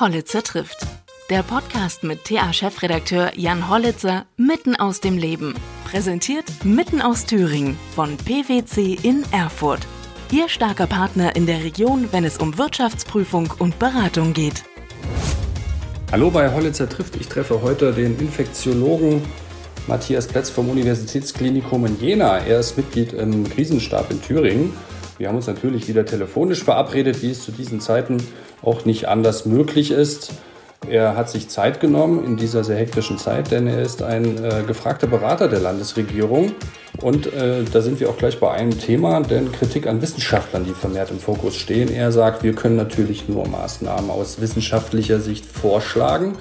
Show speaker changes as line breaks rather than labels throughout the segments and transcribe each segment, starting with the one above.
Hollitzer trifft. Der Podcast mit TA-Chefredakteur Jan Hollitzer mitten aus dem Leben. Präsentiert mitten aus Thüringen von PwC in Erfurt. Ihr starker Partner in der Region, wenn es um Wirtschaftsprüfung und Beratung geht.
Hallo bei Hollitzer trifft. Ich treffe heute den Infektiologen Matthias Plätz vom Universitätsklinikum in Jena. Er ist Mitglied im Krisenstab in Thüringen. Wir haben uns natürlich wieder telefonisch verabredet, wie es zu diesen Zeiten auch nicht anders möglich ist. Er hat sich Zeit genommen in dieser sehr hektischen Zeit, denn er ist ein äh, gefragter Berater der Landesregierung. Und äh, da sind wir auch gleich bei einem Thema, denn Kritik an Wissenschaftlern, die vermehrt im Fokus stehen. Er sagt, wir können natürlich nur Maßnahmen aus wissenschaftlicher Sicht vorschlagen.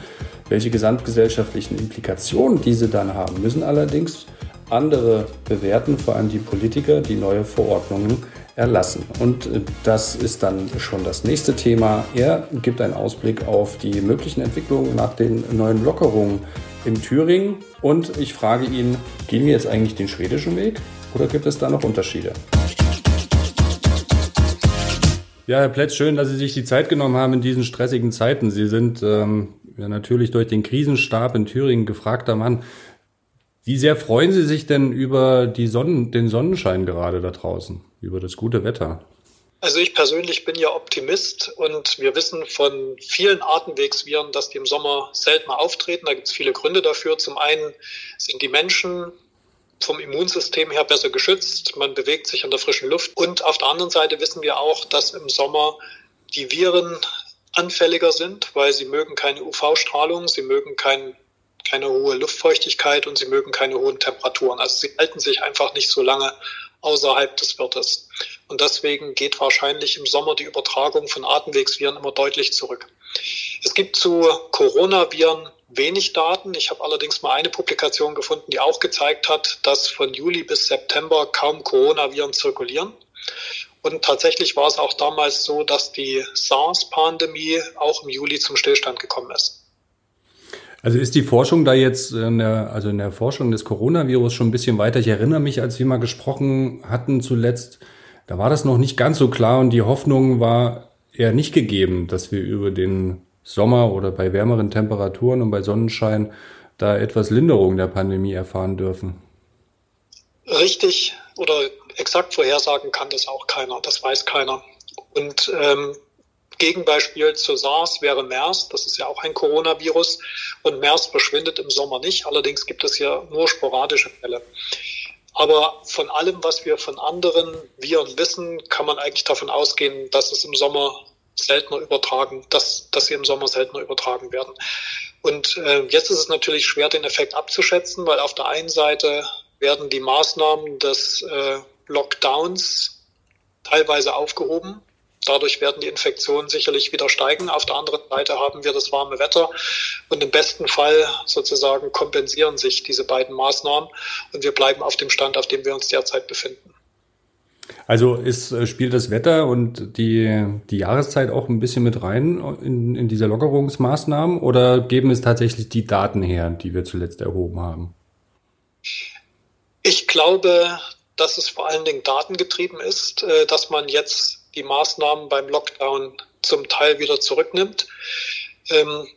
Welche gesamtgesellschaftlichen Implikationen diese dann haben, müssen allerdings andere bewerten, vor allem die Politiker, die neue Verordnungen erlassen. Und äh, das ist dann schon das nächste Thema. Er gibt einen Ausblick auf die möglichen Entwicklungen nach den neuen Lockerungen in Thüringen. Und ich frage ihn, gehen wir jetzt eigentlich den schwedischen Weg oder gibt es da noch Unterschiede? Ja, Herr Plätz, schön, dass Sie sich die Zeit genommen haben in diesen stressigen Zeiten. Sie sind ähm, ja, natürlich durch den Krisenstab in Thüringen gefragter Mann. Wie sehr freuen Sie sich denn über die Sonnen, den Sonnenschein gerade da draußen, über das gute Wetter?
Also ich persönlich bin ja Optimist und wir wissen von vielen Atemwegsviren, dass die im Sommer seltener auftreten. Da gibt es viele Gründe dafür. Zum einen sind die Menschen vom Immunsystem her besser geschützt, man bewegt sich an der frischen Luft und auf der anderen Seite wissen wir auch, dass im Sommer die Viren anfälliger sind, weil sie mögen keine UV-Strahlung, sie mögen kein keine hohe Luftfeuchtigkeit und sie mögen keine hohen Temperaturen. Also sie halten sich einfach nicht so lange außerhalb des Wirtes. Und deswegen geht wahrscheinlich im Sommer die Übertragung von Atemwegsviren immer deutlich zurück. Es gibt zu Coronaviren wenig Daten. Ich habe allerdings mal eine Publikation gefunden, die auch gezeigt hat, dass von Juli bis September kaum Coronaviren zirkulieren. Und tatsächlich war es auch damals so, dass die SARS-Pandemie auch im Juli zum Stillstand gekommen ist.
Also ist die Forschung da jetzt, in der, also in der Forschung des Coronavirus schon ein bisschen weiter? Ich erinnere mich, als wir mal gesprochen hatten zuletzt, da war das noch nicht ganz so klar und die Hoffnung war eher nicht gegeben, dass wir über den Sommer oder bei wärmeren Temperaturen und bei Sonnenschein da etwas Linderung der Pandemie erfahren dürfen.
Richtig oder exakt vorhersagen kann das auch keiner, das weiß keiner. Und ähm, Gegenbeispiel zu SARS wäre MERS. Das ist ja auch ein Coronavirus. Und MERS verschwindet im Sommer nicht. Allerdings gibt es ja nur sporadische Fälle. Aber von allem, was wir von anderen Viren wissen, kann man eigentlich davon ausgehen, dass es im Sommer seltener übertragen, dass, dass sie im Sommer seltener übertragen werden. Und äh, jetzt ist es natürlich schwer, den Effekt abzuschätzen, weil auf der einen Seite werden die Maßnahmen des äh, Lockdowns teilweise aufgehoben. Dadurch werden die Infektionen sicherlich wieder steigen. Auf der anderen Seite haben wir das warme Wetter und im besten Fall sozusagen kompensieren sich diese beiden Maßnahmen und wir bleiben auf dem Stand, auf dem wir uns derzeit befinden.
Also ist, äh, spielt das Wetter und die, die Jahreszeit auch ein bisschen mit rein in, in diese Lockerungsmaßnahmen oder geben es tatsächlich die Daten her, die wir zuletzt erhoben haben?
Ich glaube, dass es vor allen Dingen datengetrieben ist, äh, dass man jetzt die Maßnahmen beim Lockdown zum Teil wieder zurücknimmt. Ähm,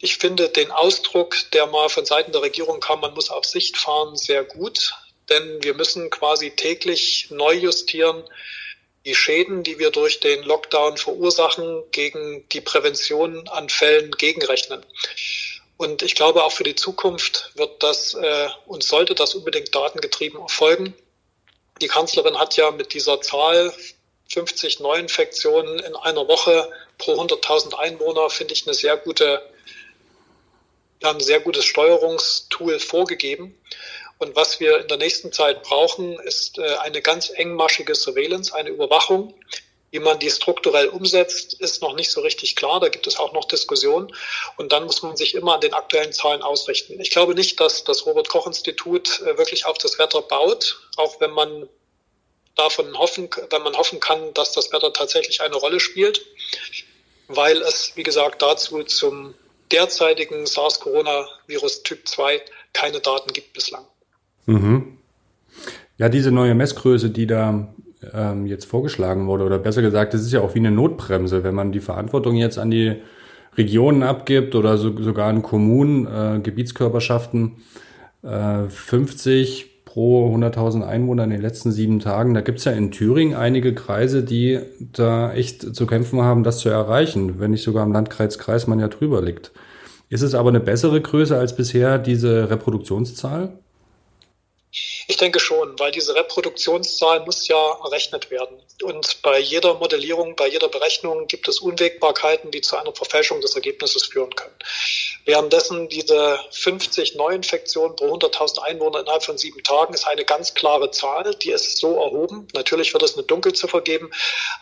ich finde den Ausdruck, der mal von Seiten der Regierung kam, man muss auf Sicht fahren, sehr gut, denn wir müssen quasi täglich neu justieren, die Schäden, die wir durch den Lockdown verursachen, gegen die Prävention an Fällen gegenrechnen. Und ich glaube, auch für die Zukunft wird das äh, und sollte das unbedingt datengetrieben erfolgen. Die Kanzlerin hat ja mit dieser Zahl 50 Neuinfektionen in einer Woche pro 100.000 Einwohner finde ich eine sehr gute, ein sehr gutes Steuerungstool vorgegeben. Und was wir in der nächsten Zeit brauchen, ist äh, eine ganz engmaschige Surveillance, eine Überwachung. Wie man die strukturell umsetzt, ist noch nicht so richtig klar. Da gibt es auch noch Diskussionen. Und dann muss man sich immer an den aktuellen Zahlen ausrichten. Ich glaube nicht, dass das Robert Koch Institut äh, wirklich auf das Wetter baut, auch wenn man davon hoffen, wenn man hoffen kann, dass das Wetter tatsächlich eine Rolle spielt, weil es, wie gesagt, dazu zum derzeitigen SARS-Coronavirus Typ 2 keine Daten gibt bislang.
Mhm. Ja, diese neue Messgröße, die da ähm, jetzt vorgeschlagen wurde, oder besser gesagt, das ist ja auch wie eine Notbremse, wenn man die Verantwortung jetzt an die Regionen abgibt oder so, sogar in Kommunen, äh, Gebietskörperschaften, äh, 50 pro 100.000 Einwohner in den letzten sieben Tagen. Da gibt's ja in Thüringen einige Kreise, die da echt zu kämpfen haben, das zu erreichen, wenn nicht sogar im Landkreis Kreis man ja drüber liegt. Ist es aber eine bessere Größe als bisher, diese Reproduktionszahl?
Ich denke schon, weil diese Reproduktionszahl muss ja errechnet werden. Und bei jeder Modellierung, bei jeder Berechnung gibt es Unwägbarkeiten, die zu einer Verfälschung des Ergebnisses führen können. Währenddessen diese 50 Neuinfektionen pro 100.000 Einwohner innerhalb von sieben Tagen ist eine ganz klare Zahl, die ist so erhoben. Natürlich wird es eine Dunkelziffer geben,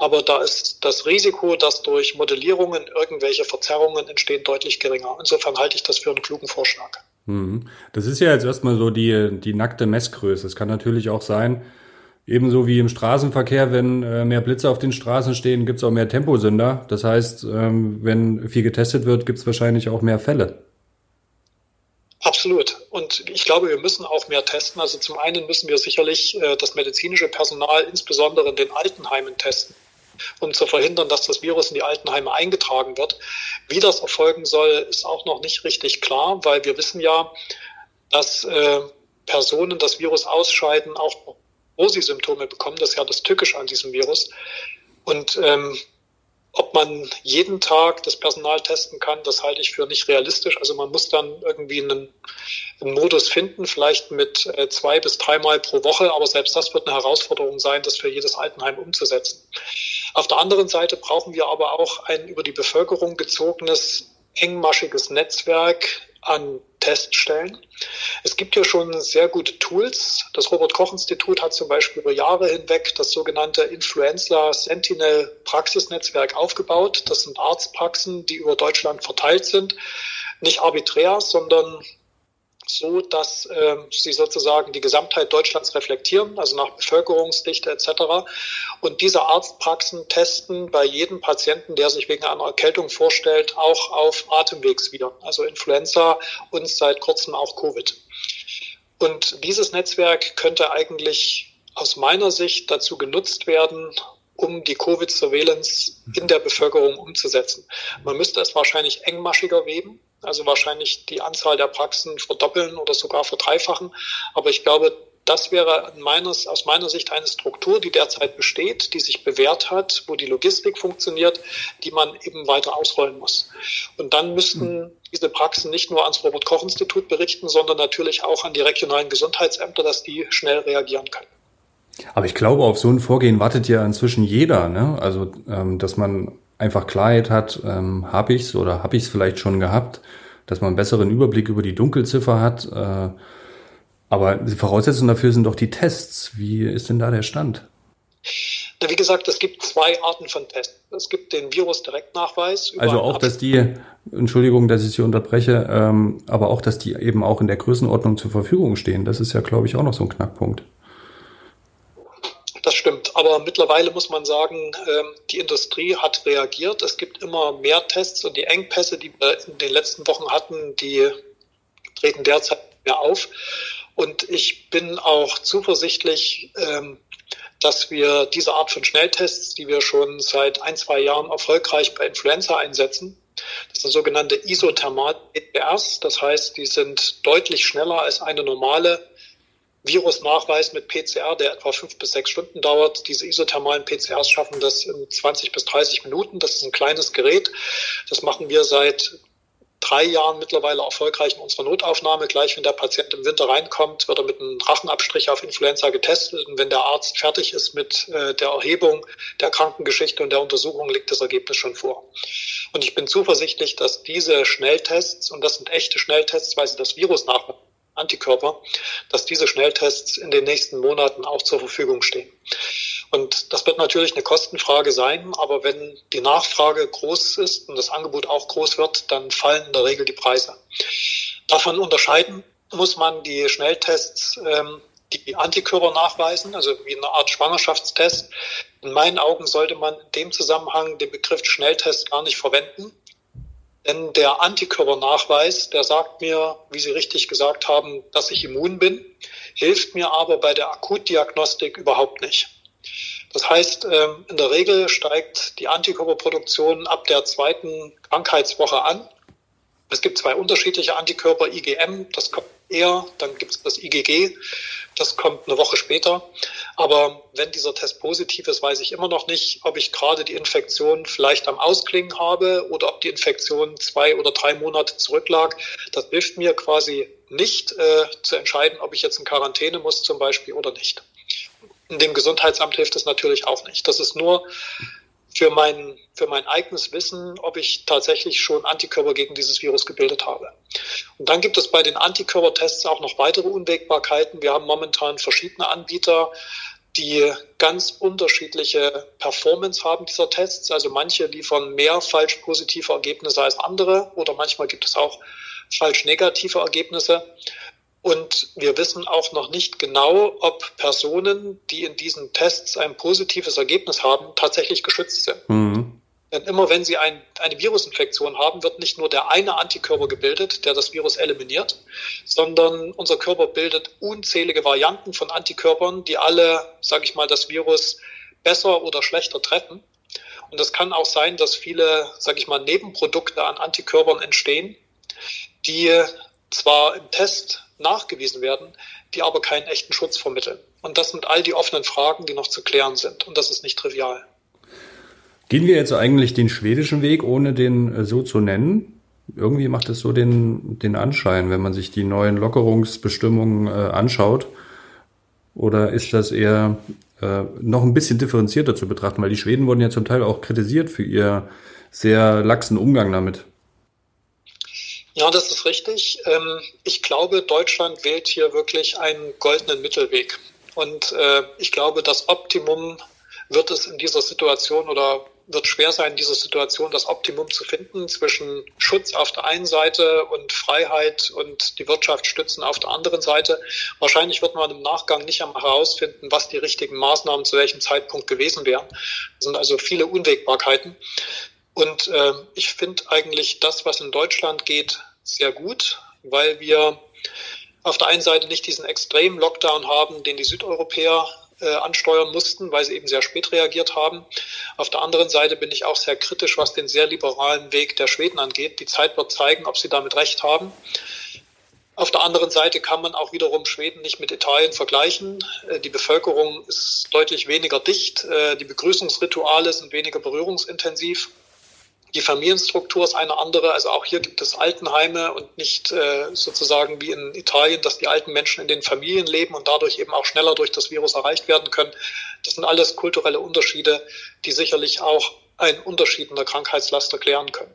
aber da ist das Risiko, dass durch Modellierungen irgendwelche Verzerrungen entstehen, deutlich geringer. Insofern halte ich das für einen klugen Vorschlag.
Mhm. Das ist ja jetzt erstmal so die, die nackte Messgröße. Es kann natürlich auch sein, ebenso wie im Straßenverkehr, wenn äh, mehr Blitze auf den Straßen stehen, gibt es auch mehr Temposünder. Das heißt, ähm, wenn viel getestet wird, gibt es wahrscheinlich auch mehr Fälle.
Absolut. Und ich glaube, wir müssen auch mehr testen. Also zum einen müssen wir sicherlich äh, das medizinische Personal insbesondere in den Altenheimen testen um zu verhindern, dass das Virus in die Altenheime eingetragen wird. Wie das erfolgen soll, ist auch noch nicht richtig klar, weil wir wissen ja, dass äh, Personen das Virus ausscheiden, auch Rosi-Symptome bekommen. Das ist ja das Tückische an diesem Virus. Und ähm, ob man jeden Tag das Personal testen kann, das halte ich für nicht realistisch. Also man muss dann irgendwie einen, einen Modus finden, vielleicht mit äh, zwei bis dreimal pro Woche, aber selbst das wird eine Herausforderung sein, das für jedes Altenheim umzusetzen. Auf der anderen Seite brauchen wir aber auch ein über die Bevölkerung gezogenes, engmaschiges Netzwerk an Teststellen. Es gibt ja schon sehr gute Tools. Das Robert Koch Institut hat zum Beispiel über Jahre hinweg das sogenannte Influenza Sentinel Praxisnetzwerk aufgebaut. Das sind Arztpraxen, die über Deutschland verteilt sind. Nicht arbiträr, sondern so, dass äh, sie sozusagen die Gesamtheit Deutschlands reflektieren, also nach Bevölkerungsdichte etc. Und diese Arztpraxen testen bei jedem Patienten, der sich wegen einer Erkältung vorstellt, auch auf Atemwegsviren, also Influenza und seit kurzem auch Covid. Und dieses Netzwerk könnte eigentlich aus meiner Sicht dazu genutzt werden, um die Covid-Surveillance in der Bevölkerung umzusetzen. Man müsste es wahrscheinlich engmaschiger weben, also wahrscheinlich die Anzahl der Praxen verdoppeln oder sogar verdreifachen. Aber ich glaube, das wäre meines, aus meiner Sicht eine Struktur, die derzeit besteht, die sich bewährt hat, wo die Logistik funktioniert, die man eben weiter ausrollen muss. Und dann müssten hm. diese Praxen nicht nur ans Robert-Koch-Institut berichten, sondern natürlich auch an die regionalen Gesundheitsämter, dass die schnell reagieren können.
Aber ich glaube, auf so ein Vorgehen wartet ja inzwischen jeder, ne? Also, ähm, dass man einfach Klarheit hat, ähm, habe ich's oder habe ich es vielleicht schon gehabt, dass man einen besseren Überblick über die Dunkelziffer hat. Äh, aber die Voraussetzungen dafür sind doch die Tests. Wie ist denn da der Stand?
Wie gesagt, es gibt zwei Arten von Tests. Es gibt den Virus-Direktnachweis.
Also auch, dass die, Entschuldigung, dass ich Sie unterbreche, ähm, aber auch, dass die eben auch in der Größenordnung zur Verfügung stehen. Das ist ja, glaube ich, auch noch so ein Knackpunkt.
Das stimmt. Aber mittlerweile muss man sagen, ähm, die Industrie hat reagiert. Es gibt immer mehr Tests und die Engpässe, die wir in den letzten Wochen hatten, die treten derzeit mehr auf. Und ich bin auch zuversichtlich, ähm, dass wir diese Art von Schnelltests, die wir schon seit ein, zwei Jahren erfolgreich bei Influenza einsetzen, das sind sogenannte Isothermal-PCRs. Das heißt, die sind deutlich schneller als eine normale Virusnachweis mit PCR, der etwa fünf bis sechs Stunden dauert. Diese isothermalen PCRs schaffen das in 20 bis 30 Minuten. Das ist ein kleines Gerät. Das machen wir seit drei Jahren mittlerweile erfolgreich in unserer Notaufnahme. Gleich wenn der Patient im Winter reinkommt, wird er mit einem Rachenabstrich auf Influenza getestet. Und wenn der Arzt fertig ist mit äh, der Erhebung der Krankengeschichte und der Untersuchung, liegt das Ergebnis schon vor. Und ich bin zuversichtlich, dass diese Schnelltests, und das sind echte Schnelltests, weil sie das Virus nachweisen, Antikörper, dass diese Schnelltests in den nächsten Monaten auch zur Verfügung stehen. Und das wird natürlich eine Kostenfrage sein, aber wenn die Nachfrage groß ist und das Angebot auch groß wird, dann fallen in der Regel die Preise. Davon unterscheiden muss man die Schnelltests, ähm, die Antikörper nachweisen, also wie eine Art Schwangerschaftstest. In meinen Augen sollte man in dem Zusammenhang den Begriff Schnelltest gar nicht verwenden, denn der Antikörpernachweis, der sagt mir, wie Sie richtig gesagt haben, dass ich immun bin, hilft mir aber bei der Akutdiagnostik überhaupt nicht. Das heißt, ähm, in der Regel steigt die Antikörperproduktion ab der zweiten Krankheitswoche an. Es gibt zwei unterschiedliche Antikörper, IgM, das kommt eher, dann gibt es das IgG, das kommt eine Woche später. Aber wenn dieser Test positiv ist, weiß ich immer noch nicht, ob ich gerade die Infektion vielleicht am Ausklingen habe oder ob die Infektion zwei oder drei Monate zurücklag. Das hilft mir quasi nicht äh, zu entscheiden, ob ich jetzt in Quarantäne muss zum Beispiel oder nicht. In dem Gesundheitsamt hilft es natürlich auch nicht. Das ist nur für mein, für mein eigenes Wissen, ob ich tatsächlich schon Antikörper gegen dieses Virus gebildet habe. Und dann gibt es bei den Antikörpertests auch noch weitere Unwägbarkeiten. Wir haben momentan verschiedene Anbieter, die ganz unterschiedliche Performance haben dieser Tests. Also manche liefern mehr falsch positive Ergebnisse als andere oder manchmal gibt es auch falsch negative Ergebnisse. Und wir wissen auch noch nicht genau, ob Personen, die in diesen Tests ein positives Ergebnis haben, tatsächlich geschützt sind. Mhm. Denn immer wenn sie ein, eine Virusinfektion haben, wird nicht nur der eine Antikörper gebildet, der das Virus eliminiert, sondern unser Körper bildet unzählige Varianten von Antikörpern, die alle, sage ich mal, das Virus besser oder schlechter treffen. Und es kann auch sein, dass viele, sage ich mal, Nebenprodukte an Antikörpern entstehen, die zwar im Test nachgewiesen werden, die aber keinen echten Schutz vermitteln. Und das sind all die offenen Fragen, die noch zu klären sind. Und das ist nicht trivial.
Gehen wir jetzt eigentlich den schwedischen Weg, ohne den äh, so zu nennen? Irgendwie macht es so den, den Anschein, wenn man sich die neuen Lockerungsbestimmungen äh, anschaut. Oder ist das eher äh, noch ein bisschen differenzierter zu betrachten? Weil die Schweden wurden ja zum Teil auch kritisiert für ihr sehr laxen Umgang damit.
Ja, das ist richtig. Ähm, ich glaube, Deutschland wählt hier wirklich einen goldenen Mittelweg. Und äh, ich glaube, das Optimum wird es in dieser Situation oder wird schwer sein, in dieser Situation das Optimum zu finden zwischen Schutz auf der einen Seite und Freiheit und die Wirtschaft stützen auf der anderen Seite. Wahrscheinlich wird man im Nachgang nicht einmal herausfinden, was die richtigen Maßnahmen zu welchem Zeitpunkt gewesen wären. Es sind also viele Unwägbarkeiten. Und äh, ich finde eigentlich das, was in Deutschland geht, sehr gut, weil wir auf der einen Seite nicht diesen extremen Lockdown haben, den die Südeuropäer äh, ansteuern mussten, weil sie eben sehr spät reagiert haben. Auf der anderen Seite bin ich auch sehr kritisch, was den sehr liberalen Weg der Schweden angeht. Die Zeit wird zeigen, ob sie damit recht haben. Auf der anderen Seite kann man auch wiederum Schweden nicht mit Italien vergleichen. Äh, die Bevölkerung ist deutlich weniger dicht. Äh, die Begrüßungsrituale sind weniger berührungsintensiv. Die Familienstruktur ist eine andere. Also auch hier gibt es Altenheime und nicht äh, sozusagen wie in Italien, dass die alten Menschen in den Familien leben und dadurch eben auch schneller durch das Virus erreicht werden können. Das sind alles kulturelle Unterschiede, die sicherlich auch einen Unterschied in der Krankheitslast erklären können.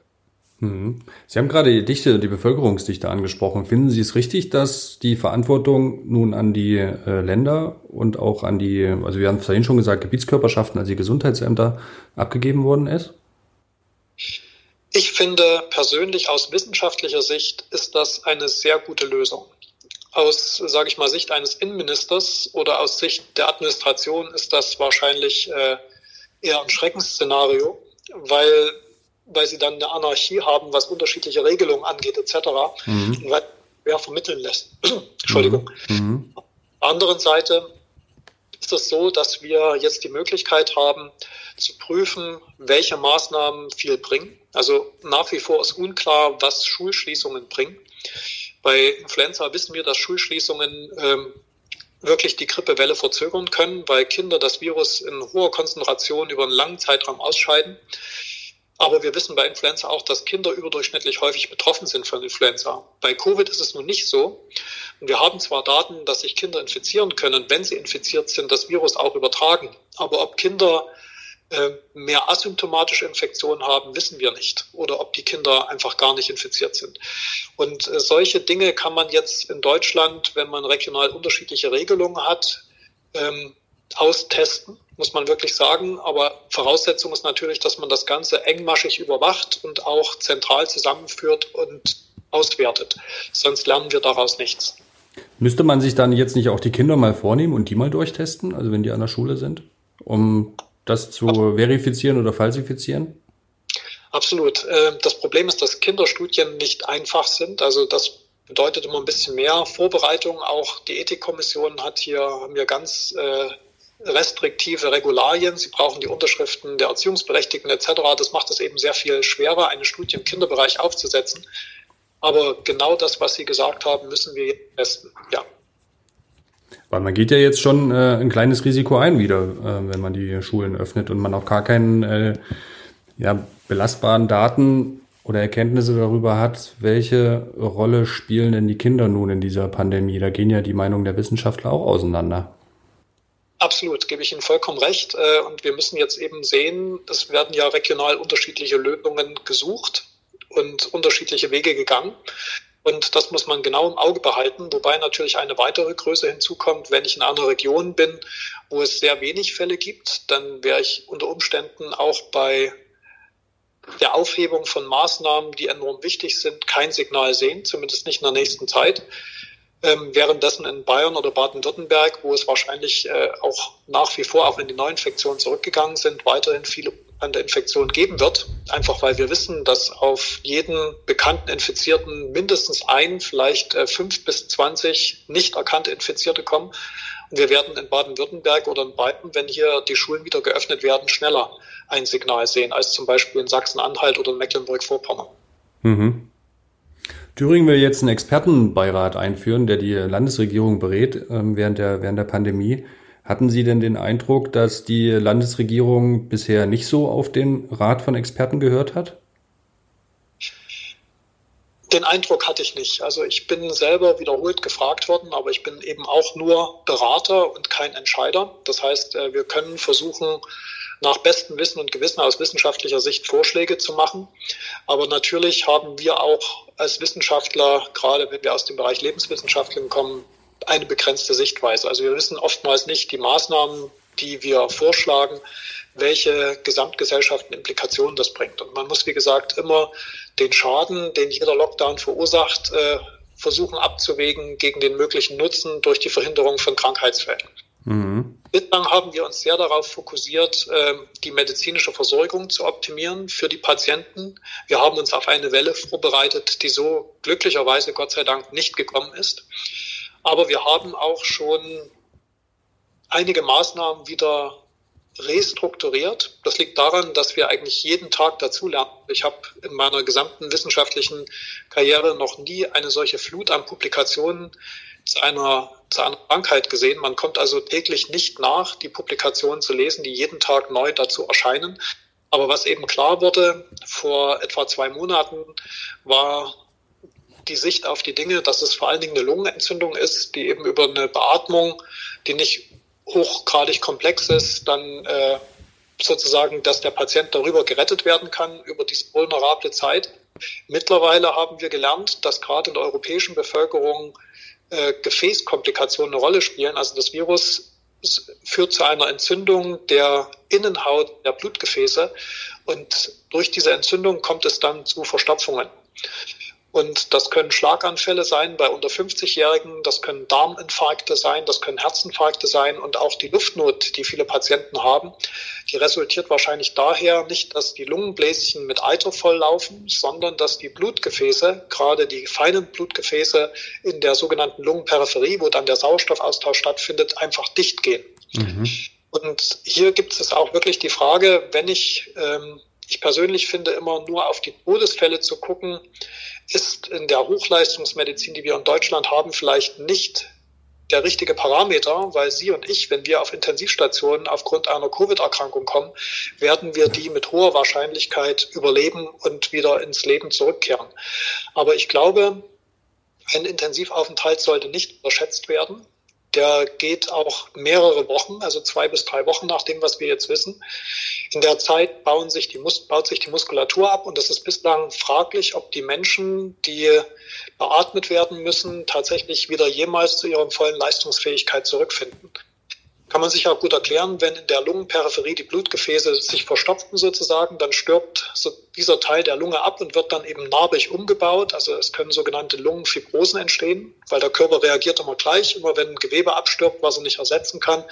Mhm. Sie haben gerade die Dichte, die Bevölkerungsdichte angesprochen. Finden Sie es richtig, dass die Verantwortung nun an die äh, Länder und auch an die, also wir haben es vorhin schon gesagt, Gebietskörperschaften, also die Gesundheitsämter abgegeben worden ist?
Ich finde persönlich aus wissenschaftlicher Sicht ist das eine sehr gute Lösung. Aus, sage ich mal, Sicht eines Innenministers oder aus Sicht der Administration ist das wahrscheinlich äh, eher ein Schreckensszenario, weil, weil sie dann eine Anarchie haben, was unterschiedliche Regelungen angeht etc. Mhm. Und weil wer vermitteln lässt. Entschuldigung. Mhm. Auf der anderen Seite ist es so, dass wir jetzt die Möglichkeit haben, zu prüfen, welche Maßnahmen viel bringen. Also nach wie vor ist unklar, was Schulschließungen bringen. Bei Influenza wissen wir, dass Schulschließungen ähm, wirklich die Grippewelle verzögern können, weil Kinder das Virus in hoher Konzentration über einen langen Zeitraum ausscheiden. Aber wir wissen bei Influenza auch, dass Kinder überdurchschnittlich häufig betroffen sind von Influenza. Bei Covid ist es nun nicht so. Und wir haben zwar Daten, dass sich Kinder infizieren können, wenn sie infiziert sind, das Virus auch übertragen. Aber ob Kinder äh, mehr asymptomatische Infektionen haben, wissen wir nicht. Oder ob die Kinder einfach gar nicht infiziert sind. Und äh, solche Dinge kann man jetzt in Deutschland, wenn man regional unterschiedliche Regelungen hat, ähm, austesten muss man wirklich sagen. Aber Voraussetzung ist natürlich, dass man das Ganze engmaschig überwacht und auch zentral zusammenführt und auswertet. Sonst lernen wir daraus nichts.
Müsste man sich dann jetzt nicht auch die Kinder mal vornehmen und die mal durchtesten, also wenn die an der Schule sind, um das zu verifizieren oder falsifizieren?
Absolut. Äh, das Problem ist, dass Kinderstudien nicht einfach sind. Also das bedeutet immer ein bisschen mehr Vorbereitung. Auch die Ethikkommission hat hier, haben hier ganz äh, restriktive Regularien, sie brauchen die Unterschriften der Erziehungsberechtigten etc. Das macht es eben sehr viel schwerer, eine Studie im Kinderbereich aufzusetzen. Aber genau das, was Sie gesagt haben, müssen wir testen. Ja.
Weil man geht ja jetzt schon äh, ein kleines Risiko ein wieder, äh, wenn man die Schulen öffnet und man auch gar keinen äh, ja, belastbaren Daten oder Erkenntnisse darüber hat, welche Rolle spielen denn die Kinder nun in dieser Pandemie? Da gehen ja die Meinungen der Wissenschaftler auch auseinander.
Absolut, gebe ich Ihnen vollkommen recht. Äh, und wir müssen jetzt eben sehen, es werden ja regional unterschiedliche Lösungen gesucht und unterschiedliche Wege gegangen. Und das muss man genau im Auge behalten, wobei natürlich eine weitere Größe hinzukommt. Wenn ich in einer Region bin, wo es sehr wenig Fälle gibt, dann wäre ich unter Umständen auch bei der Aufhebung von Maßnahmen, die enorm wichtig sind, kein Signal sehen, zumindest nicht in der nächsten Zeit. Ähm, währenddessen in Bayern oder Baden-Württemberg, wo es wahrscheinlich äh, auch nach wie vor, auch wenn die Neuinfektionen zurückgegangen sind, weiterhin viele bekannte Infektionen geben wird. Einfach weil wir wissen, dass auf jeden bekannten Infizierten mindestens ein, vielleicht äh, fünf bis zwanzig nicht erkannte Infizierte kommen. Und wir werden in Baden-Württemberg oder in Bayern, wenn hier die Schulen wieder geöffnet werden, schneller ein Signal sehen als zum Beispiel in Sachsen-Anhalt oder in Mecklenburg-Vorpommern.
Mhm. Thüringen will jetzt einen Expertenbeirat einführen, der die Landesregierung berät äh, während, der, während der Pandemie. Hatten Sie denn den Eindruck, dass die Landesregierung bisher nicht so auf den Rat von Experten gehört hat?
Den Eindruck hatte ich nicht. Also ich bin selber wiederholt gefragt worden, aber ich bin eben auch nur Berater und kein Entscheider. Das heißt, äh, wir können versuchen, nach bestem Wissen und Gewissen aus wissenschaftlicher Sicht Vorschläge zu machen. Aber natürlich haben wir auch als Wissenschaftler, gerade wenn wir aus dem Bereich Lebenswissenschaften kommen, eine begrenzte Sichtweise. Also wir wissen oftmals nicht die Maßnahmen, die wir vorschlagen, welche gesamtgesellschaftlichen Implikationen das bringt. Und man muss, wie gesagt, immer den Schaden, den jeder Lockdown verursacht, äh, versuchen abzuwägen gegen den möglichen Nutzen durch die Verhinderung von Krankheitsfällen. Mhm. Bislang haben wir uns sehr darauf fokussiert, ähm, die medizinische Versorgung zu optimieren für die Patienten. Wir haben uns auf eine Welle vorbereitet, die so glücklicherweise Gott sei Dank nicht gekommen ist. Aber wir haben auch schon einige Maßnahmen wieder restrukturiert. Das liegt daran, dass wir eigentlich jeden Tag dazulernen. Ich habe in meiner gesamten wissenschaftlichen Karriere noch nie eine solche Flut an Publikationen zu einer, zu einer Krankheit gesehen. Man kommt also täglich nicht nach, die Publikationen zu lesen, die jeden Tag neu dazu erscheinen. Aber was eben klar wurde vor etwa zwei Monaten, war die Sicht auf die Dinge, dass es vor allen Dingen eine Lungenentzündung ist, die eben über eine Beatmung, die nicht hochgradig komplex ist, dann äh, sozusagen, dass der Patient darüber gerettet werden kann, über diese vulnerable Zeit. Mittlerweile haben wir gelernt, dass gerade in der europäischen Bevölkerung äh, Gefäßkomplikationen eine Rolle spielen. Also das Virus führt zu einer Entzündung der Innenhaut der Blutgefäße und durch diese Entzündung kommt es dann zu Verstopfungen. Und das können Schlaganfälle sein bei unter 50-Jährigen, das können Darminfarkte sein, das können Herzinfarkte sein und auch die Luftnot, die viele Patienten haben, die resultiert wahrscheinlich daher nicht, dass die Lungenbläschen mit Eiter volllaufen, sondern dass die Blutgefäße, gerade die feinen Blutgefäße in der sogenannten Lungenperipherie, wo dann der Sauerstoffaustausch stattfindet, einfach dicht gehen. Mhm. Und hier gibt es auch wirklich die Frage, wenn ich, ähm, ich persönlich finde immer nur auf die Todesfälle zu gucken, ist in der Hochleistungsmedizin, die wir in Deutschland haben, vielleicht nicht der richtige Parameter, weil Sie und ich, wenn wir auf Intensivstationen aufgrund einer Covid-Erkrankung kommen, werden wir die mit hoher Wahrscheinlichkeit überleben und wieder ins Leben zurückkehren. Aber ich glaube, ein Intensivaufenthalt sollte nicht unterschätzt werden. Der geht auch mehrere Wochen, also zwei bis drei Wochen nach dem, was wir jetzt wissen. In der Zeit bauen sich die baut sich die Muskulatur ab und es ist bislang fraglich, ob die Menschen, die beatmet werden müssen, tatsächlich wieder jemals zu ihrer vollen Leistungsfähigkeit zurückfinden kann man sich auch gut erklären, wenn in der Lungenperipherie die Blutgefäße sich verstopften sozusagen, dann stirbt so dieser Teil der Lunge ab und wird dann eben narbig umgebaut. Also es können sogenannte Lungenfibrosen entstehen, weil der Körper reagiert immer gleich. Immer wenn ein Gewebe abstirbt, was er nicht ersetzen kann,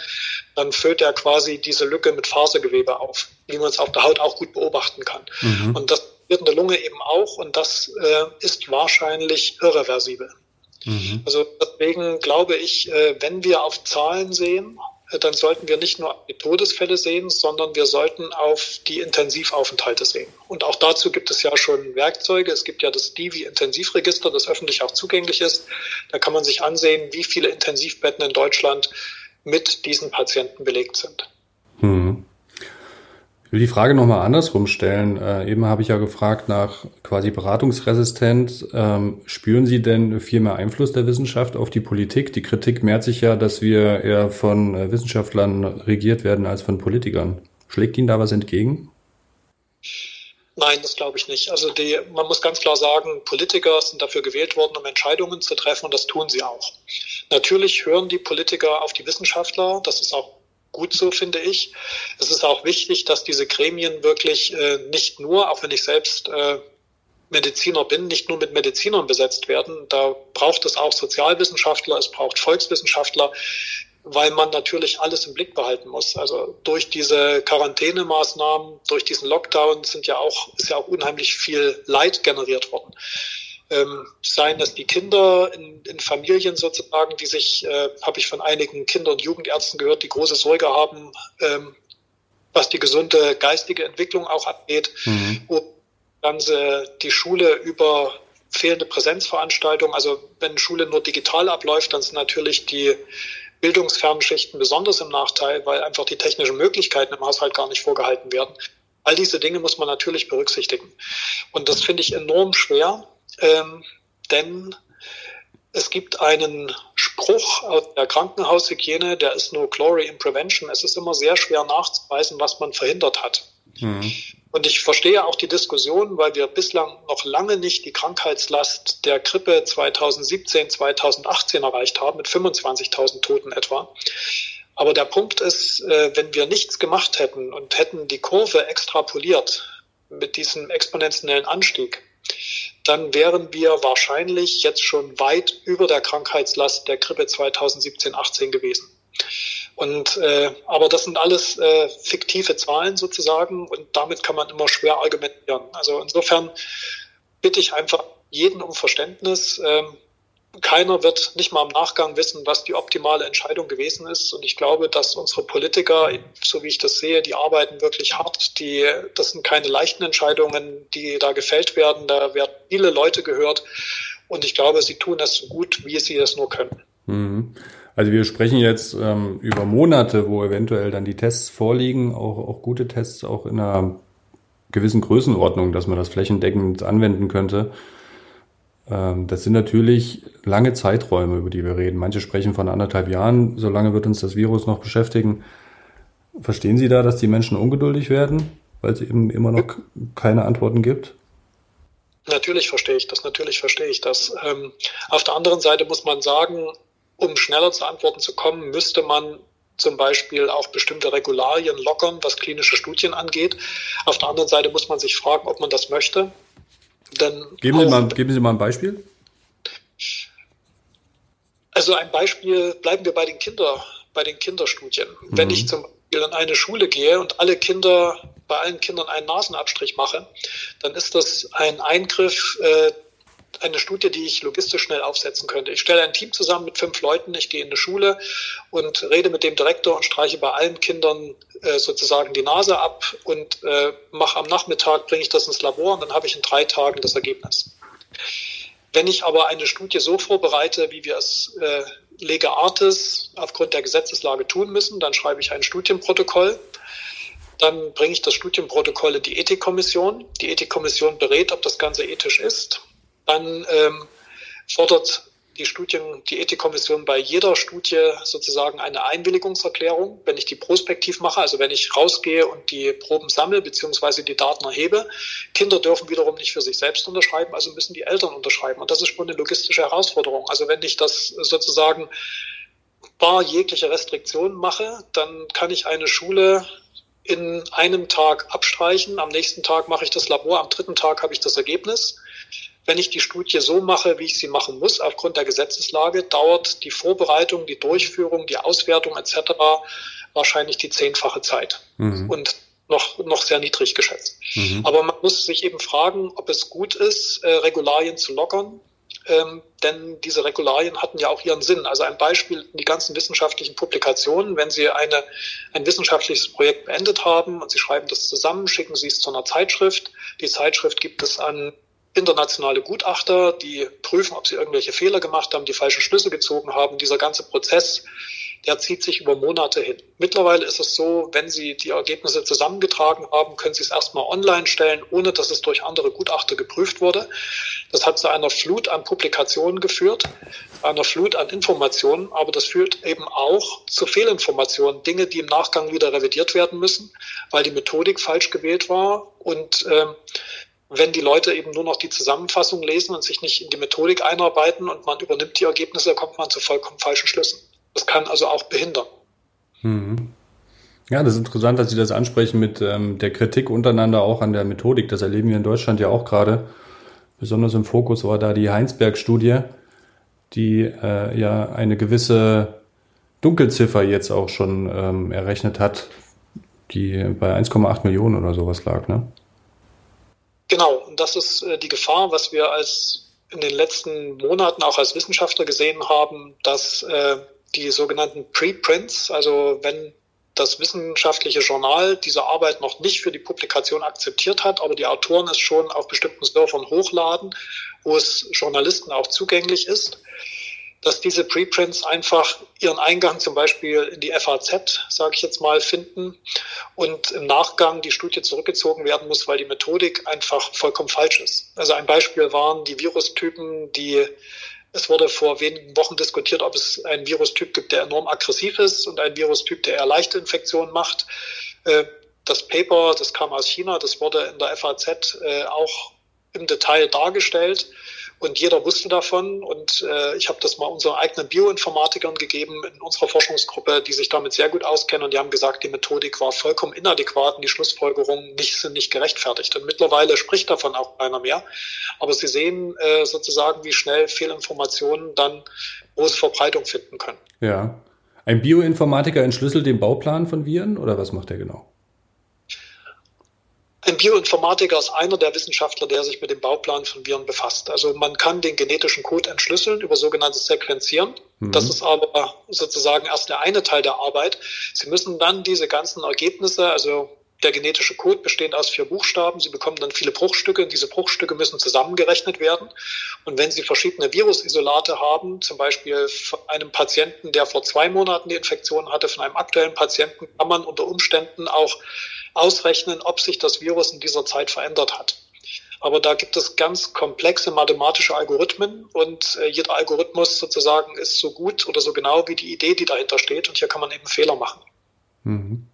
dann füllt er quasi diese Lücke mit Fasergewebe auf, wie man es auf der Haut auch gut beobachten kann. Mhm. Und das wird in der Lunge eben auch und das äh, ist wahrscheinlich irreversibel. Mhm. Also deswegen glaube ich, äh, wenn wir auf Zahlen sehen, dann sollten wir nicht nur die Todesfälle sehen, sondern wir sollten auf die Intensivaufenthalte sehen. Und auch dazu gibt es ja schon Werkzeuge. Es gibt ja das Divi-Intensivregister, das öffentlich auch zugänglich ist. Da kann man sich ansehen, wie viele Intensivbetten in Deutschland mit diesen Patienten belegt sind. Hm
will die Frage nochmal andersrum stellen. Äh, eben habe ich ja gefragt nach quasi Beratungsresistenz. Ähm, spüren Sie denn viel mehr Einfluss der Wissenschaft auf die Politik? Die Kritik mehrt sich ja, dass wir eher von äh, Wissenschaftlern regiert werden als von Politikern. Schlägt Ihnen da was entgegen?
Nein, das glaube ich nicht. Also die, man muss ganz klar sagen, Politiker sind dafür gewählt worden, um Entscheidungen zu treffen und das tun sie auch. Natürlich hören die Politiker auf die Wissenschaftler, das ist auch gut so, finde ich. Es ist auch wichtig, dass diese Gremien wirklich äh, nicht nur, auch wenn ich selbst äh, Mediziner bin, nicht nur mit Medizinern besetzt werden. Da braucht es auch Sozialwissenschaftler, es braucht Volkswissenschaftler, weil man natürlich alles im Blick behalten muss. Also durch diese Quarantänemaßnahmen, durch diesen Lockdown sind ja auch, ist ja auch unheimlich viel Leid generiert worden ähm, seien es die Kinder in, in Familien sozusagen, die sich, äh, habe ich von einigen Kinder- und Jugendärzten gehört, die große Sorge haben, ähm, was die gesunde geistige Entwicklung auch angeht. Mhm. Und ganze die Schule über fehlende Präsenzveranstaltungen, also wenn Schule nur digital abläuft, dann sind natürlich die bildungsfernen Schichten besonders im Nachteil, weil einfach die technischen Möglichkeiten im Haushalt gar nicht vorgehalten werden. All diese Dinge muss man natürlich berücksichtigen. Und das finde ich enorm schwer, ähm, denn es gibt einen Spruch aus der Krankenhaushygiene, der ist no glory in prevention. Es ist immer sehr schwer nachzuweisen, was man verhindert hat. Mhm. Und ich verstehe auch die Diskussion, weil wir bislang noch lange nicht die Krankheitslast der Grippe 2017, 2018 erreicht haben, mit 25.000 Toten etwa. Aber der Punkt ist, äh, wenn wir nichts gemacht hätten und hätten die Kurve extrapoliert mit diesem exponentiellen Anstieg, dann wären wir wahrscheinlich jetzt schon weit über der Krankheitslast der Grippe 2017-18 gewesen. Und äh, aber das sind alles äh, fiktive Zahlen sozusagen und damit kann man immer schwer argumentieren. Also insofern bitte ich einfach jeden um Verständnis. Ähm, keiner wird nicht mal im Nachgang wissen, was die optimale Entscheidung gewesen ist. Und ich glaube, dass unsere Politiker, so wie ich das sehe, die arbeiten wirklich hart. Die, das sind keine leichten Entscheidungen, die da gefällt werden. Da werden viele Leute gehört. Und ich glaube, sie tun das so gut, wie sie es nur können.
Mhm. Also wir sprechen jetzt ähm, über Monate, wo eventuell dann die Tests vorliegen, auch, auch gute Tests, auch in einer gewissen Größenordnung, dass man das flächendeckend anwenden könnte. Ähm, das sind natürlich lange Zeiträume, über die wir reden. Manche sprechen von anderthalb Jahren. So lange wird uns das Virus noch beschäftigen. Verstehen Sie da, dass die Menschen ungeduldig werden, weil es eben immer noch keine Antworten gibt?
Natürlich verstehe ich das, natürlich verstehe ich das. Ähm, auf der anderen Seite muss man sagen, um schneller zu Antworten zu kommen, müsste man zum Beispiel auch bestimmte Regularien lockern, was klinische Studien angeht. Auf der anderen Seite muss man sich fragen, ob man das möchte.
Dann geben, Sie mal, geben Sie mal ein Beispiel.
Also ein Beispiel, bleiben wir bei den Kinder, bei den Kinderstudien. Mhm. Wenn ich zum Beispiel in eine Schule gehe und alle Kinder, bei allen Kindern einen Nasenabstrich mache, dann ist das ein Eingriff, äh, eine Studie, die ich logistisch schnell aufsetzen könnte. Ich stelle ein Team zusammen mit fünf Leuten, ich gehe in eine Schule und rede mit dem Direktor und streiche bei allen Kindern äh, sozusagen die Nase ab und äh, mache am Nachmittag, bringe ich das ins Labor und dann habe ich in drei Tagen das Ergebnis. Wenn ich aber eine Studie so vorbereite, wie wir es äh, Lega Artis aufgrund der Gesetzeslage tun müssen, dann schreibe ich ein Studienprotokoll. Dann bringe ich das Studienprotokoll in die Ethikkommission. Die Ethikkommission berät, ob das Ganze ethisch ist. Dann ähm, fordert die Studien, die Ethikkommission bei jeder Studie sozusagen eine Einwilligungserklärung, wenn ich die prospektiv mache, also wenn ich rausgehe und die Proben sammle bzw. die Daten erhebe. Kinder dürfen wiederum nicht für sich selbst unterschreiben, also müssen die Eltern unterschreiben. Und das ist schon eine logistische Herausforderung. Also wenn ich das sozusagen bar jegliche Restriktionen mache, dann kann ich eine Schule in einem Tag abstreichen, am nächsten Tag mache ich das Labor, am dritten Tag habe ich das Ergebnis. Wenn ich die Studie so mache, wie ich sie machen muss, aufgrund der Gesetzeslage, dauert die Vorbereitung, die Durchführung, die Auswertung etc. wahrscheinlich die zehnfache Zeit. Mhm. Und noch, noch sehr niedrig geschätzt. Mhm. Aber man muss sich eben fragen, ob es gut ist, äh, Regularien zu lockern. ähm, denn diese Regularien hatten ja auch ihren Sinn. Also ein Beispiel, die ganzen wissenschaftlichen Publikationen, wenn Sie eine, ein wissenschaftliches Projekt beendet haben und Sie schreiben das zusammen, schicken Sie es zu einer Zeitschrift. Die Zeitschrift gibt es an internationale Gutachter, die prüfen, ob sie irgendwelche Fehler gemacht haben, die falsche Schlüsse gezogen haben. Dieser ganze Prozess, der zieht sich über Monate hin. Mittlerweile ist es so, wenn Sie die Ergebnisse zusammengetragen haben, können Sie es erstmal online stellen, ohne dass es durch andere Gutachter geprüft wurde. Das hat zu einer Flut an Publikationen geführt, einer Flut an Informationen, aber das führt eben auch zu Fehlinformationen, Dinge, die im Nachgang wieder revidiert werden müssen, weil die Methodik falsch gewählt war und äh, wenn die Leute eben nur noch die Zusammenfassung lesen und sich nicht in die Methodik einarbeiten und man übernimmt die Ergebnisse, kommt man zu vollkommen falschen Schlüssen. Das kann also auch behindern.
Mhm. Ja, das ist interessant, dass Sie das ansprechen mit ähm, der Kritik untereinander auch an der Methodik. Das erleben wir in Deutschland ja auch gerade. Besonders im Fokus war da die Heinsberg-Studie, die äh, ja eine gewisse Dunkelziffer jetzt auch schon ähm, errechnet hat, die bei 1,8 Millionen oder sowas lag, ne?
Genau, und das ist äh, die Gefahr, was wir als in den letzten Monaten auch als Wissenschaftler gesehen haben, dass äh, die sogenannten Preprints, also wenn das wissenschaftliche Journal diese Arbeit noch nicht für die Publikation akzeptiert hat, aber die Autoren es schon auf bestimmten Servern hochladen, wo es Journalisten auch zugänglich ist, dass diese Preprints einfach ihren Eingang zum Beispiel in die FAZ, sage ich jetzt mal, finden und im Nachgang die Studie zurückgezogen werden muss, weil die Methodik einfach vollkommen falsch ist. Also ein Beispiel waren die Virustypen, die es wurde vor wenigen Wochen diskutiert, ob es einen Virustyp gibt, der enorm aggressiv ist und einen Virustyp, der eher leichte Infektionen macht. Äh, das Paper, das kam aus China, das wurde in der FAZ äh, auch im Detail dargestellt. Und jeder wusste davon. Und äh, ich habe das mal unseren eigenen Bioinformatikern gegeben in unserer Forschungsgruppe, die sich damit sehr gut auskennen. Und die haben gesagt, die Methodik war vollkommen inadäquat und die Schlussfolgerungen nicht, sind nicht gerechtfertigt. Und mittlerweile spricht davon auch keiner mehr. Aber Sie sehen äh, sozusagen, wie schnell Fehlinformationen dann große Verbreitung finden können.
Ja. Ein Bioinformatiker entschlüsselt den Bauplan von Viren oder was macht er genau?
Ein Bioinformatiker ist einer der Wissenschaftler, der sich mit dem Bauplan von Viren befasst. Also man kann den genetischen Code entschlüsseln über sogenanntes Sequenzieren. Mhm. Das ist aber sozusagen erst der eine Teil der Arbeit. Sie müssen dann diese ganzen Ergebnisse, also der genetische Code besteht aus vier Buchstaben. Sie bekommen dann viele Bruchstücke. Diese Bruchstücke müssen zusammengerechnet werden. Und wenn Sie verschiedene Virusisolate haben, zum Beispiel von einem Patienten, der vor zwei Monaten die Infektion hatte, von einem aktuellen Patienten, kann man unter Umständen auch ausrechnen, ob sich das Virus in dieser Zeit verändert hat. Aber da gibt es ganz komplexe mathematische Algorithmen und äh, jeder Algorithmus sozusagen ist so gut oder so genau wie die Idee, die dahinter steht. Und hier kann man eben Fehler machen. Mhm.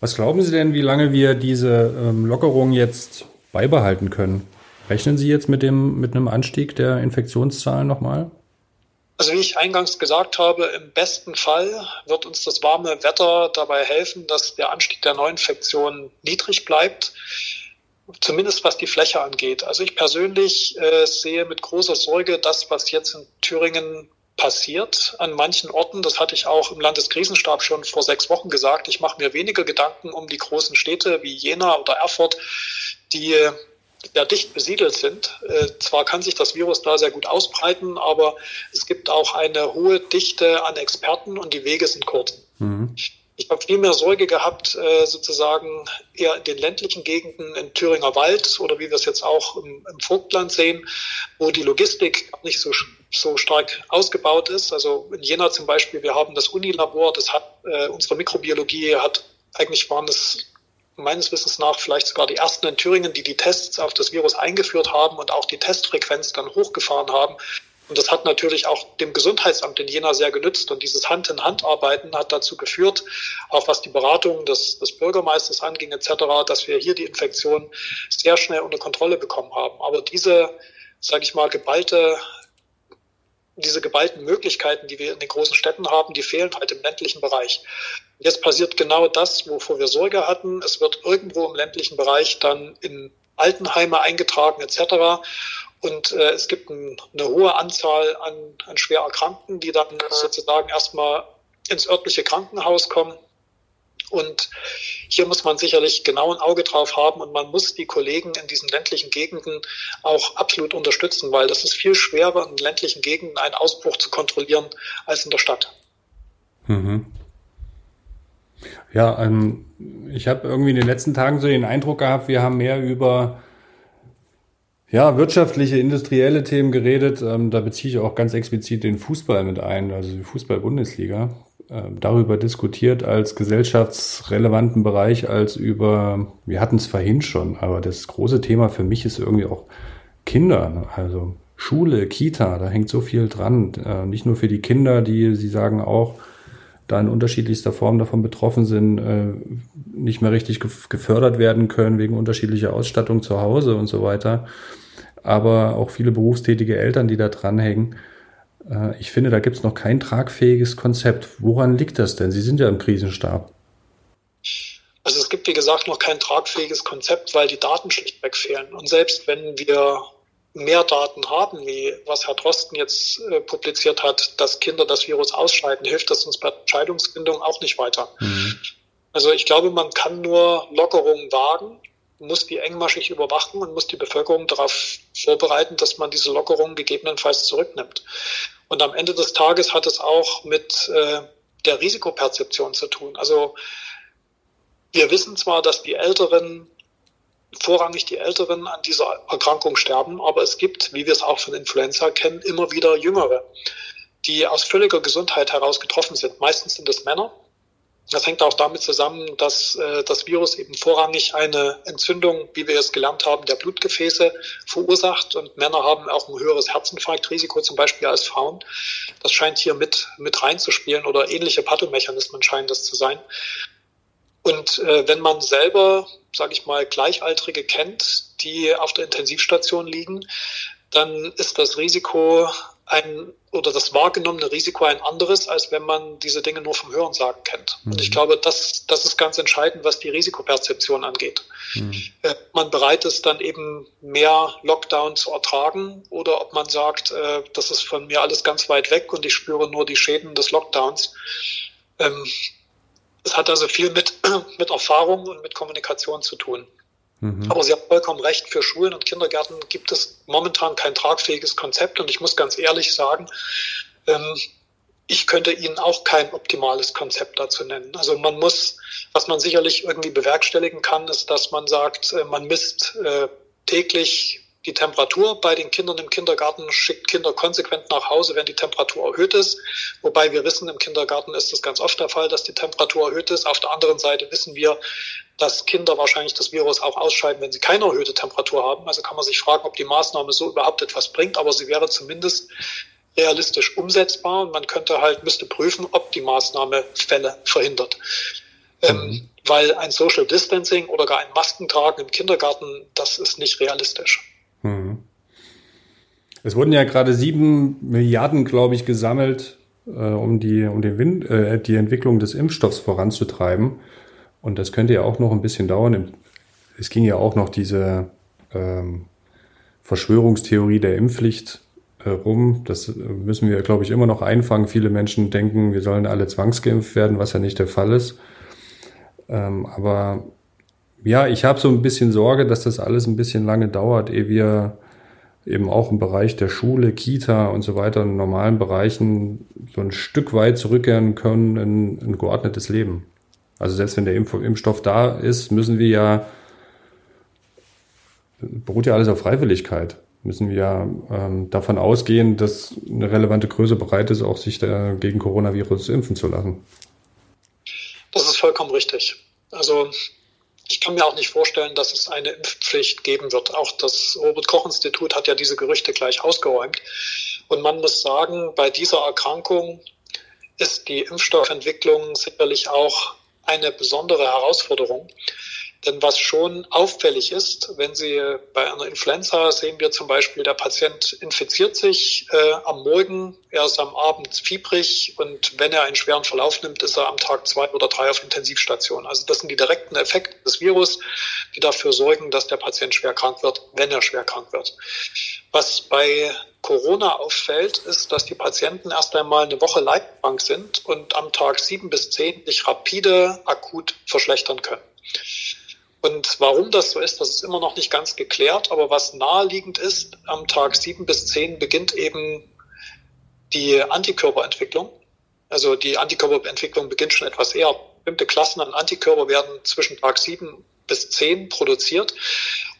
Was glauben Sie denn, wie lange wir diese ähm, Lockerung jetzt beibehalten können? Rechnen Sie jetzt mit dem mit einem Anstieg der Infektionszahlen nochmal?
Also wie ich eingangs gesagt habe, im besten Fall wird uns das warme Wetter dabei helfen, dass der Anstieg der Neuinfektionen niedrig bleibt, zumindest was die Fläche angeht. Also ich persönlich äh, sehe mit großer Sorge das, was jetzt in Thüringen passiert an manchen Orten. Das hatte ich auch im Landeskrisenstab schon vor sechs Wochen gesagt. Ich mache mir weniger Gedanken um die großen Städte wie Jena oder Erfurt, die ja dicht besiedelt sind. Äh, zwar kann sich das Virus da sehr gut ausbreiten, aber es gibt auch eine hohe Dichte an Experten und die Wege sind kurz. Mhm. Ich habe viel mehr Sorge gehabt, äh, sozusagen eher in den ländlichen Gegenden, im Thüringer Wald oder wie wir es jetzt auch im, im Vogtland sehen, wo die Logistik nicht so, so stark ausgebaut ist. Also in Jena zum Beispiel, wir haben das Unilabor, das hat äh, unsere Mikrobiologie hat eigentlich waren es meines Wissens nach vielleicht sogar die ersten in Thüringen, die die Tests auf das Virus eingeführt haben und auch die Testfrequenz dann hochgefahren haben. Und das hat natürlich auch dem Gesundheitsamt in Jena sehr genützt. Und dieses Hand-in-Hand-Arbeiten hat dazu geführt, auch was die Beratung des, des Bürgermeisters anging etc., dass wir hier die Infektion sehr schnell unter Kontrolle bekommen haben. Aber diese, sage ich mal, geballte diese geballten Möglichkeiten, die wir in den großen Städten haben, die fehlen halt im ländlichen Bereich. Jetzt passiert genau das, wovor wir Sorge hatten. Es wird irgendwo im ländlichen Bereich dann in Altenheime eingetragen etc. Und äh, es gibt ein, eine hohe Anzahl an, an schwer Erkrankten, die dann sozusagen erstmal ins örtliche Krankenhaus kommen. Und hier muss man sicherlich genau ein Auge drauf haben und man muss die Kollegen in diesen ländlichen Gegenden auch absolut unterstützen, weil das ist viel schwerer in ländlichen Gegenden einen Ausbruch zu kontrollieren als in der Stadt.
Mhm. Ja, ähm, ich habe irgendwie in den letzten Tagen so den Eindruck gehabt, wir haben mehr über ja, wirtschaftliche, industrielle Themen geredet. Ähm, da beziehe ich auch ganz explizit den Fußball mit ein, also die Fußball-Bundesliga. Ähm, darüber diskutiert als gesellschaftsrelevanten Bereich, als über, wir hatten es vorhin schon, aber das große Thema für mich ist irgendwie auch Kinder. Also Schule, Kita, da hängt so viel dran. Äh, nicht nur für die Kinder, die, Sie sagen auch, da in unterschiedlichster Form davon betroffen sind, äh, nicht mehr richtig gefördert werden können wegen unterschiedlicher Ausstattung zu Hause und so weiter. Aber auch viele berufstätige Eltern, die da dranhängen. Äh, ich finde, da gibt es noch kein tragfähiges Konzept. Woran liegt das denn? Sie sind ja im Krisenstab.
Also es gibt, wie gesagt, noch kein tragfähiges Konzept, weil die Daten schlichtweg fehlen. Und selbst wenn wir mehr Daten haben, wie was Herr Drosten jetzt äh, publiziert hat, dass Kinder das Virus ausscheiden, hilft das uns bei Entscheidungsfindung auch nicht weiter. Mhm. Also ich glaube, man kann nur Lockerungen wagen, muss die engmaschig überwachen und muss die Bevölkerung darauf vorbereiten, dass man diese Lockerungen gegebenenfalls zurücknimmt. Und am Ende des Tages hat es auch mit äh, der Risikoperzeption zu tun. Also wir wissen zwar, dass die Älteren vorrangig die Älteren an dieser Erkrankung sterben, aber es gibt, wie wir es auch von Influenza kennen, immer wieder Jüngere, die aus völliger Gesundheit heraus getroffen sind. Meistens sind es Männer. Das hängt auch damit zusammen, dass äh, das Virus eben vorrangig eine Entzündung, wie wir es gelernt haben, der Blutgefäße verursacht. Und Männer haben auch ein höheres Herzinfarktrisiko zum Beispiel als Frauen. Das scheint hier mit, mit reinzuspielen oder ähnliche Pathomechanismen scheinen das zu sein. Und äh, wenn man selber, sage ich mal, Gleichaltrige kennt, die auf der Intensivstation liegen, dann ist das Risiko ein oder das wahrgenommene Risiko ein anderes, als wenn man diese Dinge nur vom Hörensagen kennt. Mhm. Und ich mhm. glaube, das, das ist ganz entscheidend, was die Risikoperzeption angeht. Mhm. Äh, man bereit ist, dann eben mehr Lockdown zu ertragen oder ob man sagt, äh, das ist von mir alles ganz weit weg und ich spüre nur die Schäden des Lockdowns. Ähm, es hat also viel mit, mit Erfahrung und mit Kommunikation zu tun. Mhm. Aber Sie haben vollkommen recht, für Schulen und Kindergärten gibt es momentan kein tragfähiges Konzept. Und ich muss ganz ehrlich sagen, ähm, ich könnte Ihnen auch kein optimales Konzept dazu nennen. Also man muss, was man sicherlich irgendwie bewerkstelligen kann, ist, dass man sagt, äh, man misst äh, täglich die Temperatur bei den Kindern im Kindergarten, schickt Kinder konsequent nach Hause, wenn die Temperatur erhöht ist. Wobei wir wissen, im Kindergarten ist es ganz oft der Fall, dass die Temperatur erhöht ist. Auf der anderen Seite wissen wir, dass Kinder wahrscheinlich das Virus auch ausscheiden, wenn sie keine erhöhte Temperatur haben. Also kann man sich fragen, ob die Maßnahme so überhaupt etwas bringt, aber sie wäre zumindest realistisch umsetzbar und man könnte halt, müsste prüfen, ob die Maßnahme Fälle verhindert. Ähm, mhm. Ähm, weil ein Social Distancing oder gar ein Maskentragen im Kindergarten, das ist nicht realistisch. Mhm.
Es wurden ja gerade sieben Milliarden, glaube ich, gesammelt, äh, um, die, um den Wind, äh, die Entwicklung des Impfstoffs voranzutreiben. Und das könnte ja auch noch ein bisschen dauern. Es ging ja auch noch diese ähm, Verschwörungstheorie der Impfpflicht äh, rum. Das müssen wir, glaube ich, immer noch einfangen. Viele Menschen denken, wir sollen alle zwangsgeimpft werden, was ja nicht der Fall ist. Ähm, aber ja, ich habe so ein bisschen Sorge, dass das alles ein bisschen lange dauert, ehe wir eben auch im Bereich der Schule, Kita und so weiter, in normalen Bereichen so ein Stück weit zurückkehren können in ein geordnetes Leben. Also selbst wenn der Impf Impfstoff da ist, müssen wir ja, beruht ja alles auf Freiwilligkeit, müssen wir ähm, davon ausgehen, dass eine relevante Größe bereit ist, auch sich da gegen Coronavirus impfen zu lassen.
Das ist vollkommen richtig. Also ich kann mir auch nicht vorstellen, dass es eine Impfpflicht geben wird. Auch das Robert-Koch-Institut hat ja diese Gerüchte gleich ausgeräumt. Und man muss sagen, bei dieser Erkrankung ist die Impfstoffentwicklung sicherlich auch eine besondere Herausforderung. Denn was schon auffällig ist, wenn Sie bei einer Influenza sehen wir zum Beispiel, der Patient infiziert sich äh, am Morgen, er ist am Abend fiebrig und wenn er einen schweren Verlauf nimmt, ist er am Tag zwei oder drei auf Intensivstation. Also das sind die direkten Effekte des Virus, die dafür sorgen, dass der Patient schwer krank wird, wenn er schwer krank wird. Was bei Corona auffällt, ist, dass die Patienten erst einmal eine Woche leitkrank sind und am Tag sieben bis zehn sich rapide akut verschlechtern können. Und warum das so ist, das ist immer noch nicht ganz geklärt. Aber was naheliegend ist, am Tag sieben bis zehn beginnt eben die Antikörperentwicklung. Also die Antikörperentwicklung beginnt schon etwas eher. Bestimmte Klassen an Antikörper werden zwischen Tag sieben bis zehn produziert.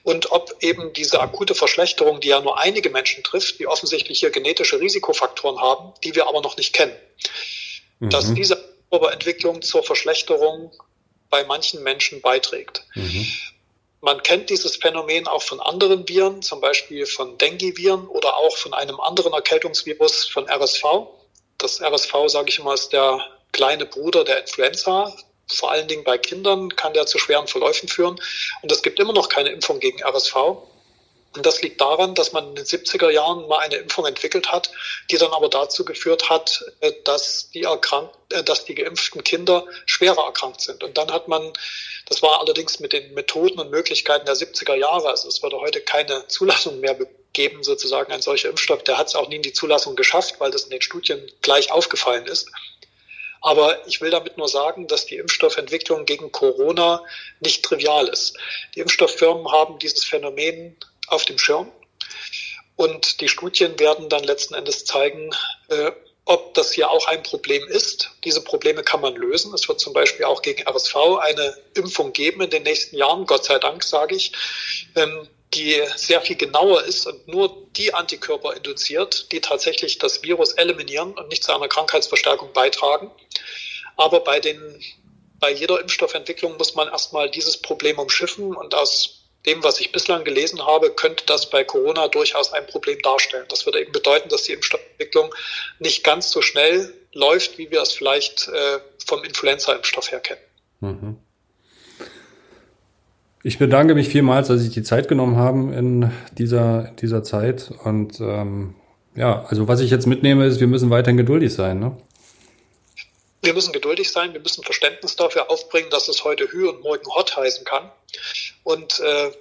Und ob eben diese akute Verschlechterung, die ja nur einige Menschen trifft, die offensichtlich hier genetische Risikofaktoren haben, die wir aber noch nicht kennen, mhm. dass diese Antikörperentwicklung zur Verschlechterung bei manchen Menschen beiträgt. Mhm. Man kennt dieses Phänomen auch von anderen Viren, zum Beispiel von Dengue-Viren oder auch von einem anderen Erkältungsvirus von RSV. Das RSV, sage ich immer, ist der kleine Bruder der Influenza. Vor allen Dingen bei Kindern kann der zu schweren Verläufen führen. Und es gibt immer noch keine Impfung gegen RSV. Und das liegt daran, dass man in den 70er Jahren mal eine Impfung entwickelt hat, die dann aber dazu geführt hat, äh, dass die, erkrankt, äh, dass die geimpften Kinder schwerer erkrankt sind. Und dann hat man, das war allerdings mit den Methoden und Möglichkeiten der 70er Jahre, also es würde heute keine Zulassung mehr geben, sozusagen ein solcher Impfstoff, der hat es auch nie in die Zulassung geschafft, weil das in den Studien gleich aufgefallen ist. Aber ich will damit nur sagen, dass die Impfstoffentwicklung gegen Corona nicht trivial ist. Die Impfstofffirmen haben dieses Phänomen auf dem Schirm. Und die Studien werden dann letzten Endes zeigen, äh, ob das hier auch ein Problem ist. Diese Probleme kann man lösen. Es wird zum Beispiel auch gegen RSV eine Impfung geben in den nächsten Jahren, Gott sei Dank, sage ich, ähm, die sehr viel genauer ist und nur die Antikörper induziert, die tatsächlich das Virus eliminieren und nicht zu einer Krankheitsverstärkung beitragen. Aber bei den bei jeder Impfstoffentwicklung muss man erstmal dieses Problem umschiffen und aus dem, was ich bislang gelesen habe, könnte das bei Corona durchaus ein Problem darstellen. Das würde eben bedeuten, dass die Impfstoffentwicklung nicht ganz so schnell läuft, wie wir es vielleicht äh, vom Influenza-Impfstoff her kennen. Mhm.
Ich bedanke mich vielmals, dass Sie die Zeit genommen haben in dieser, dieser Zeit. Und ähm, ja, also was ich jetzt mitnehme, ist, wir müssen weiterhin geduldig sein. Ne?
Wir müssen geduldig sein, wir müssen Verständnis dafür aufbringen, dass es heute Hü und morgen Hot heißen kann. Und äh,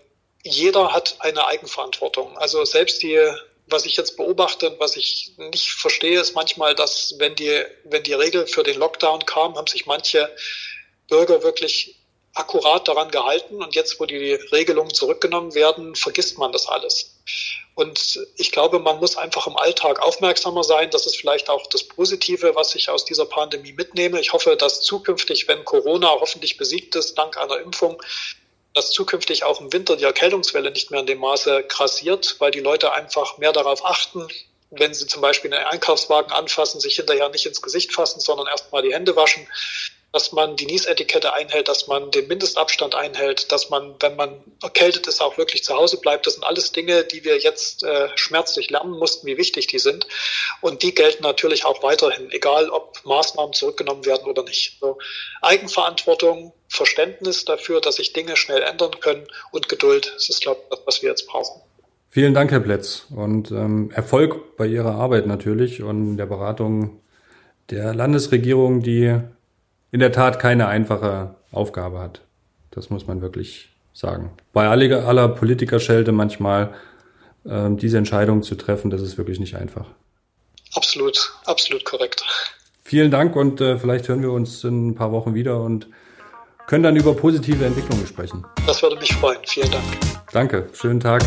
jeder hat eine Eigenverantwortung. Also selbst die, was ich jetzt beobachte und was ich nicht verstehe, ist manchmal, dass wenn die, wenn die Regel für den Lockdown kam, haben sich manche Bürger wirklich akkurat daran gehalten und jetzt, wo die Regelungen zurückgenommen werden, vergisst man das alles. Und ich glaube, man muss einfach im Alltag aufmerksamer sein. Das ist vielleicht auch das Positive, was ich aus dieser Pandemie mitnehme. Ich hoffe, dass zukünftig, wenn Corona hoffentlich besiegt ist, dank einer Impfung, dass zukünftig auch im Winter die Erkältungswelle nicht mehr in dem Maße krassiert, weil die Leute einfach mehr darauf achten, wenn sie zum Beispiel einen Einkaufswagen anfassen, sich hinterher nicht ins Gesicht fassen, sondern erstmal die Hände waschen dass man die Niesetikette einhält, dass man den Mindestabstand einhält, dass man, wenn man erkältet ist, auch wirklich zu Hause bleibt. Das sind alles Dinge, die wir jetzt äh, schmerzlich lernen mussten, wie wichtig die sind. Und die gelten natürlich auch weiterhin, egal ob Maßnahmen zurückgenommen werden oder nicht. So, Eigenverantwortung, Verständnis dafür, dass sich Dinge schnell ändern können und Geduld, das ist, glaube ich, das, was wir jetzt brauchen.
Vielen Dank, Herr Plätz, und ähm, Erfolg bei Ihrer Arbeit natürlich und der Beratung der Landesregierung, die in der Tat keine einfache Aufgabe hat. Das muss man wirklich sagen. Bei aller, aller Politikerschelte manchmal ähm, diese Entscheidung zu treffen, das ist wirklich nicht einfach.
Absolut, absolut korrekt.
Vielen Dank und äh, vielleicht hören wir uns in ein paar Wochen wieder und können dann über positive Entwicklungen sprechen.
Das würde mich freuen. Vielen Dank.
Danke, schönen Tag.